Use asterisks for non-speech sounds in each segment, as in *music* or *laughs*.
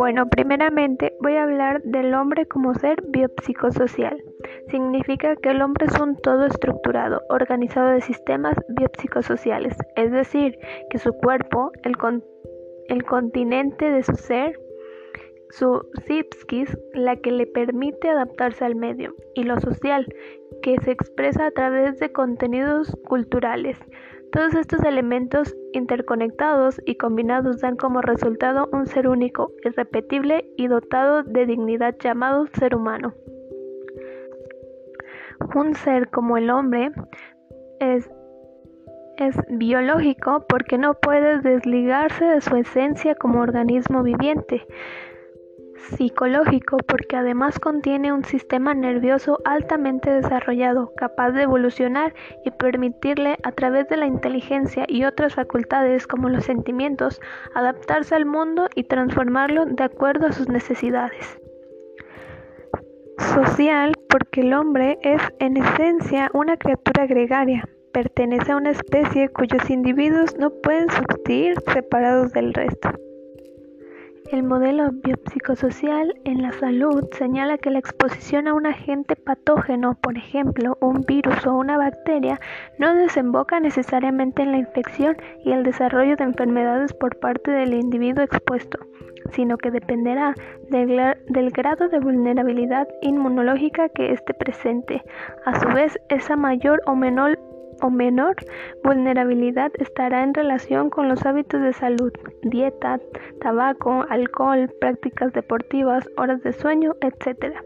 Bueno, primeramente voy a hablar del hombre como ser biopsicosocial. Significa que el hombre es un todo estructurado, organizado de sistemas biopsicosociales, es decir, que su cuerpo, el, continente de su ser, su psiquis, la que le permite adaptarse al medio, y lo social, que se expresa a través de contenidos culturales. Todos estos elementos interconectados y combinados dan como resultado un ser único, irrepetible y dotado de dignidad llamado ser humano. Un ser como el hombre es, biológico porque no puede desligarse de su esencia como organismo viviente psicológico porque además contiene un sistema nervioso altamente desarrollado, capaz de evolucionar y permitirle a través de la inteligencia y otras facultades como los sentimientos adaptarse al mundo y transformarlo de acuerdo a sus necesidades. Social porque el hombre es en esencia una criatura gregaria, pertenece a una especie cuyos individuos no pueden subsistir separados del resto. El modelo biopsicosocial en la salud señala que la exposición a un agente patógeno, por ejemplo, un virus o una bacteria, no desemboca necesariamente en la infección y el desarrollo de enfermedades por parte del individuo expuesto, sino que dependerá del, grado de vulnerabilidad inmunológica que esté presente. A su vez, esa mayor o menor o menor vulnerabilidad estará en relación con los hábitos de salud, dieta, tabaco, alcohol, prácticas deportivas, horas de sueño, etc.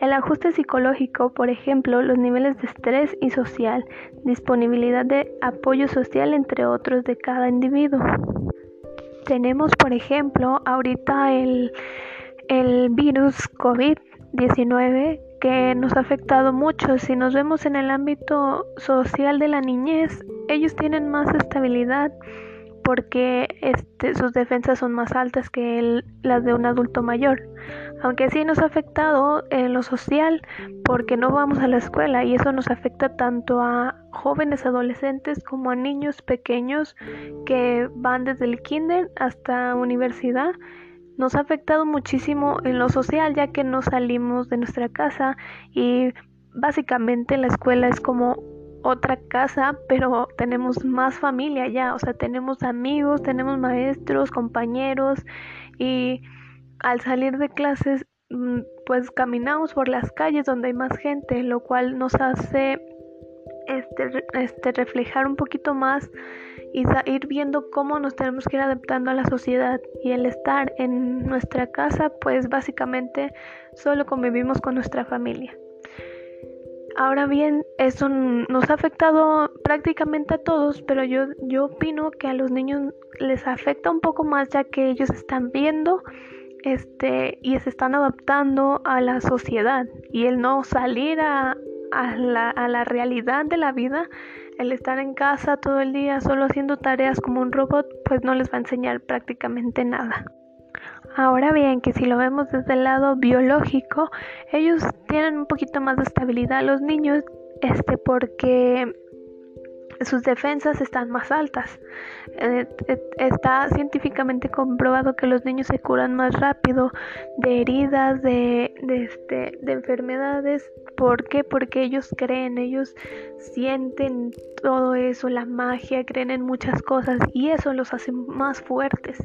El ajuste psicológico, por ejemplo, los niveles de estrés y social, disponibilidad de apoyo social, entre otros, de cada individuo. Tenemos, por ejemplo, ahorita el, el virus COVID-19 que nos ha afectado mucho. Si nos vemos en el ámbito social de la niñez, ellos tienen más estabilidad porque este, sus defensas son más altas que las de un adulto mayor. Aunque sí nos ha afectado en lo social porque no vamos a la escuela y eso nos afecta tanto a jóvenes adolescentes como a niños pequeños que van desde el kinder hasta universidad nos ha afectado muchísimo en lo social ya que no salimos de nuestra casa y básicamente la escuela es como otra casa, pero tenemos más familia ya, o sea, tenemos amigos, tenemos maestros, compañeros y al salir de clases mm, pues caminamos por las calles donde hay más gente, lo cual nos hace este, este reflejar un poquito más y ir viendo cómo nos tenemos que ir adaptando a la sociedad y el estar en nuestra casa pues básicamente solo convivimos con nuestra familia. Ahora bien, eso nos ha afectado prácticamente a todos, pero yo, yo opino que a los niños les afecta un poco más ya que ellos están viendo este, y se están adaptando a la sociedad y el no salir a, a, la, a la realidad de la vida el estar en casa todo el día solo haciendo tareas como un robot, pues no les va a enseñar prácticamente nada. Ahora bien, que si lo vemos desde el lado biológico, ellos tienen un poquito más de estabilidad los niños, este porque sus defensas están más altas. Eh, eh, está científicamente comprobado que los niños se curan más rápido de heridas, de, de, este, de enfermedades. ¿Por qué? Porque ellos creen, ellos sienten todo eso, la magia, creen en muchas cosas y eso los hace más fuertes.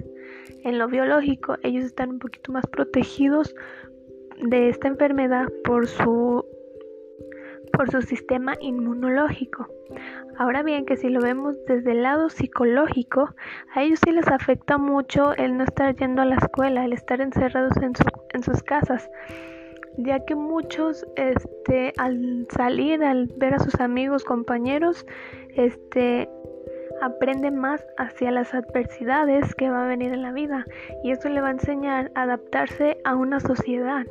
En lo biológico, ellos están un poquito más protegidos de esta enfermedad por su por su sistema inmunológico. Ahora bien, que si lo vemos desde el lado psicológico, a ellos sí les afecta mucho el no estar yendo a la escuela, el estar encerrados en, en sus casas, ya que muchos este, al salir, al ver a sus amigos, compañeros, este, aprenden más hacia las adversidades que va a venir en la vida y eso le va a enseñar a adaptarse a una sociedad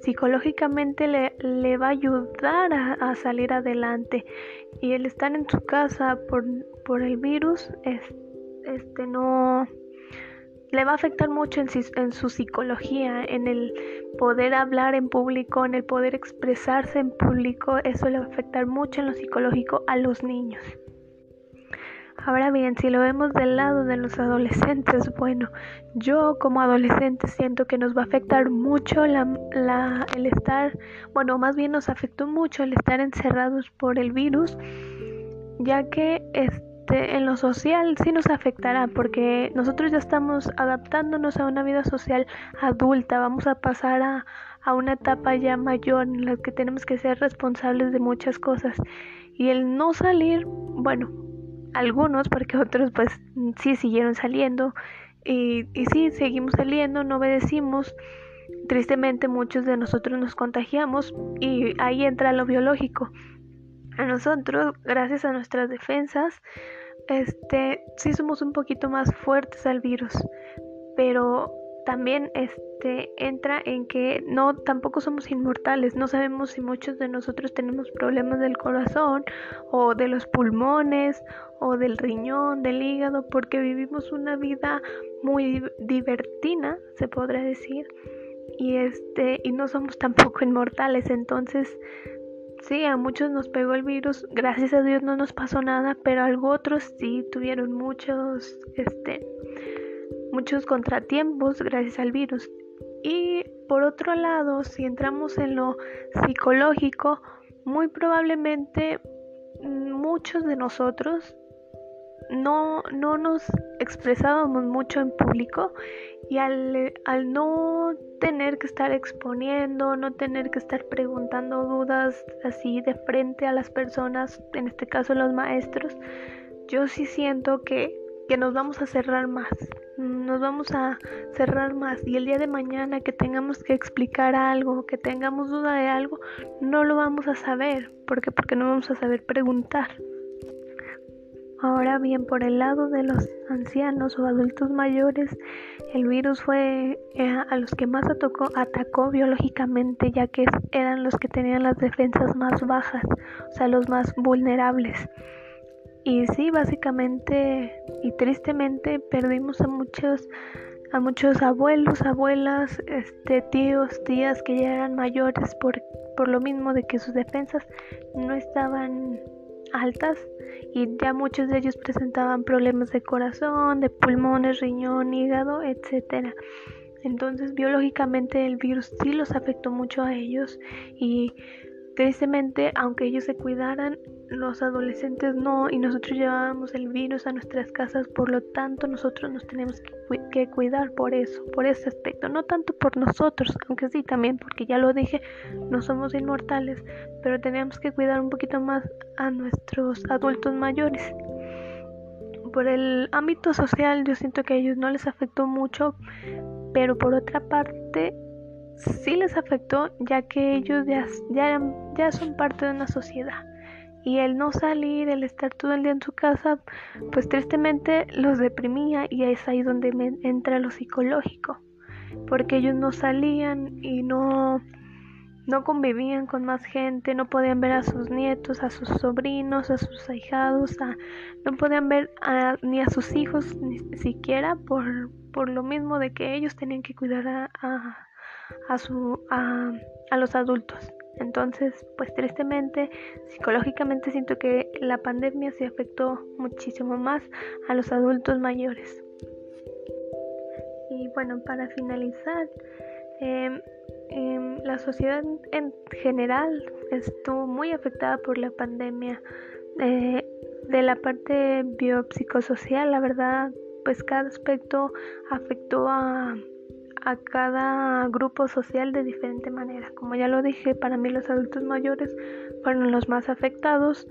psicológicamente le, le va a ayudar a, salir adelante y el estar en su casa por, por el virus es, este no le va a afectar mucho en, en, su psicología, en el poder hablar en público, en el poder expresarse en público, eso le va a afectar mucho en lo psicológico a los niños. Ahora bien, si lo vemos del lado de los adolescentes, bueno, yo como adolescente siento que nos va a afectar mucho la, el estar, bueno, más bien nos afectó mucho el estar encerrados por el virus, ya que este, en lo social sí nos afectará, porque nosotros ya estamos adaptándonos a una vida social adulta, vamos a pasar a, a una etapa ya mayor en la que tenemos que ser responsables de muchas cosas. Y el no salir, bueno, algunos, porque *laughs* otros pues sí siguieron saliendo y, y sí seguimos saliendo, no obedecimos. Tristemente muchos de nosotros nos contagiamos y ahí entra lo biológico. A nosotros, gracias a nuestras defensas, este sí somos un poquito más fuertes al virus, pero también este entra en que no tampoco somos inmortales, no sabemos si muchos de nosotros tenemos problemas del corazón o de los pulmones o del riñón, del hígado, porque vivimos una vida muy divertida, se podría decir, y este y no somos *laughs* tampoco inmortales, entonces sí, a muchos nos pegó el virus, gracias a Dios no nos pasó nada, pero a otros sí tuvieron muchos este muchos contratiempos gracias al virus. Y por otro lado, si entramos en lo psicológico, muy probablemente muchos de nosotros no, no nos expresábamos mucho en público y al, al, no tener que estar exponiendo, no tener que estar preguntando dudas así de frente a las personas, en este caso los maestros, yo sí siento que, que nos vamos a cerrar más, nos vamos a cerrar más y el día de mañana que tengamos que explicar algo, que tengamos duda de algo, no lo vamos a saber. ¿Por qué? Porque no vamos a saber preguntar. Ahora bien, por el lado de los ancianos o adultos mayores, el virus fue eh, a los que más atacó, atacó biológicamente, ya que eran los que tenían las defensas más bajas, o sea, los más vulnerables. Y sí, básicamente y tristemente perdimos a muchos a muchos abuelos, abuelas, este tíos, tías que ya eran mayores por, por lo mismo de que sus defensas no estaban altas y ya muchos de ellos presentaban problemas de corazón, de pulmones, riñón, hígado, etcétera. Entonces biológicamente el virus sí los afectó mucho a ellos y Tristemente, aunque ellos se cuidaran, los adolescentes no, y nosotros llevábamos el virus a nuestras casas, por lo tanto nosotros nos tenemos que, cuidar por eso, por ese aspecto, no tanto por nosotros, aunque sí también, porque ya lo dije, no somos inmortales, pero tenemos que cuidar un poquito más a nuestros adultos mayores. Por el ámbito social, yo siento que a ellos no les afectó mucho, pero por otra parte, sí les afectó ya que ellos ya, ya, ya son parte de una sociedad. Y el no salir, el estar todo el día en su casa, pues tristemente los deprimía y es ahí donde entra lo psicológico, porque ellos no salían y no, no convivían con más gente, no podían ver a sus nietos, a sus sobrinos, a sus ahijados, no podían ver ni a sus hijos ni siquiera por, por lo mismo de que ellos tenían que cuidar a a, su, a, a los adultos. Entonces, pues tristemente, psicológicamente siento que la pandemia se afectó muchísimo más a los adultos mayores. Y bueno, para finalizar, em, em, la sociedad en general estuvo muy afectada por la pandemia. Eh, de la parte biopsicosocial, la verdad, pues cada aspecto afectó a a cada grupo social de diferente manera. Como ya lo dije, para mí los adultos mayores fueron los más afectados.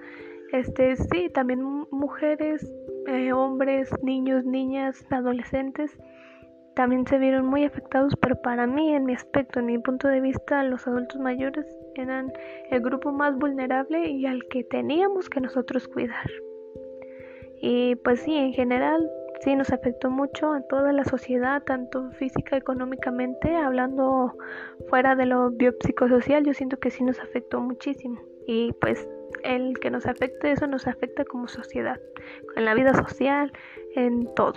Este, sí, también mujeres, eh, hombres, niños, niñas, adolescentes también se vieron muy afectados, pero para mí, en mi aspecto, en mi punto de vista, los adultos mayores eran el grupo más vulnerable y al que teníamos que nosotros cuidar. Y pues sí, en general sí nos afectó mucho a toda la sociedad, tanto física, económicamente, hablando fuera de lo biopsicosocial, yo siento que sí nos afectó muchísimo. Y pues el que nos afecte, eso nos afecta como sociedad, en la vida social, en todo.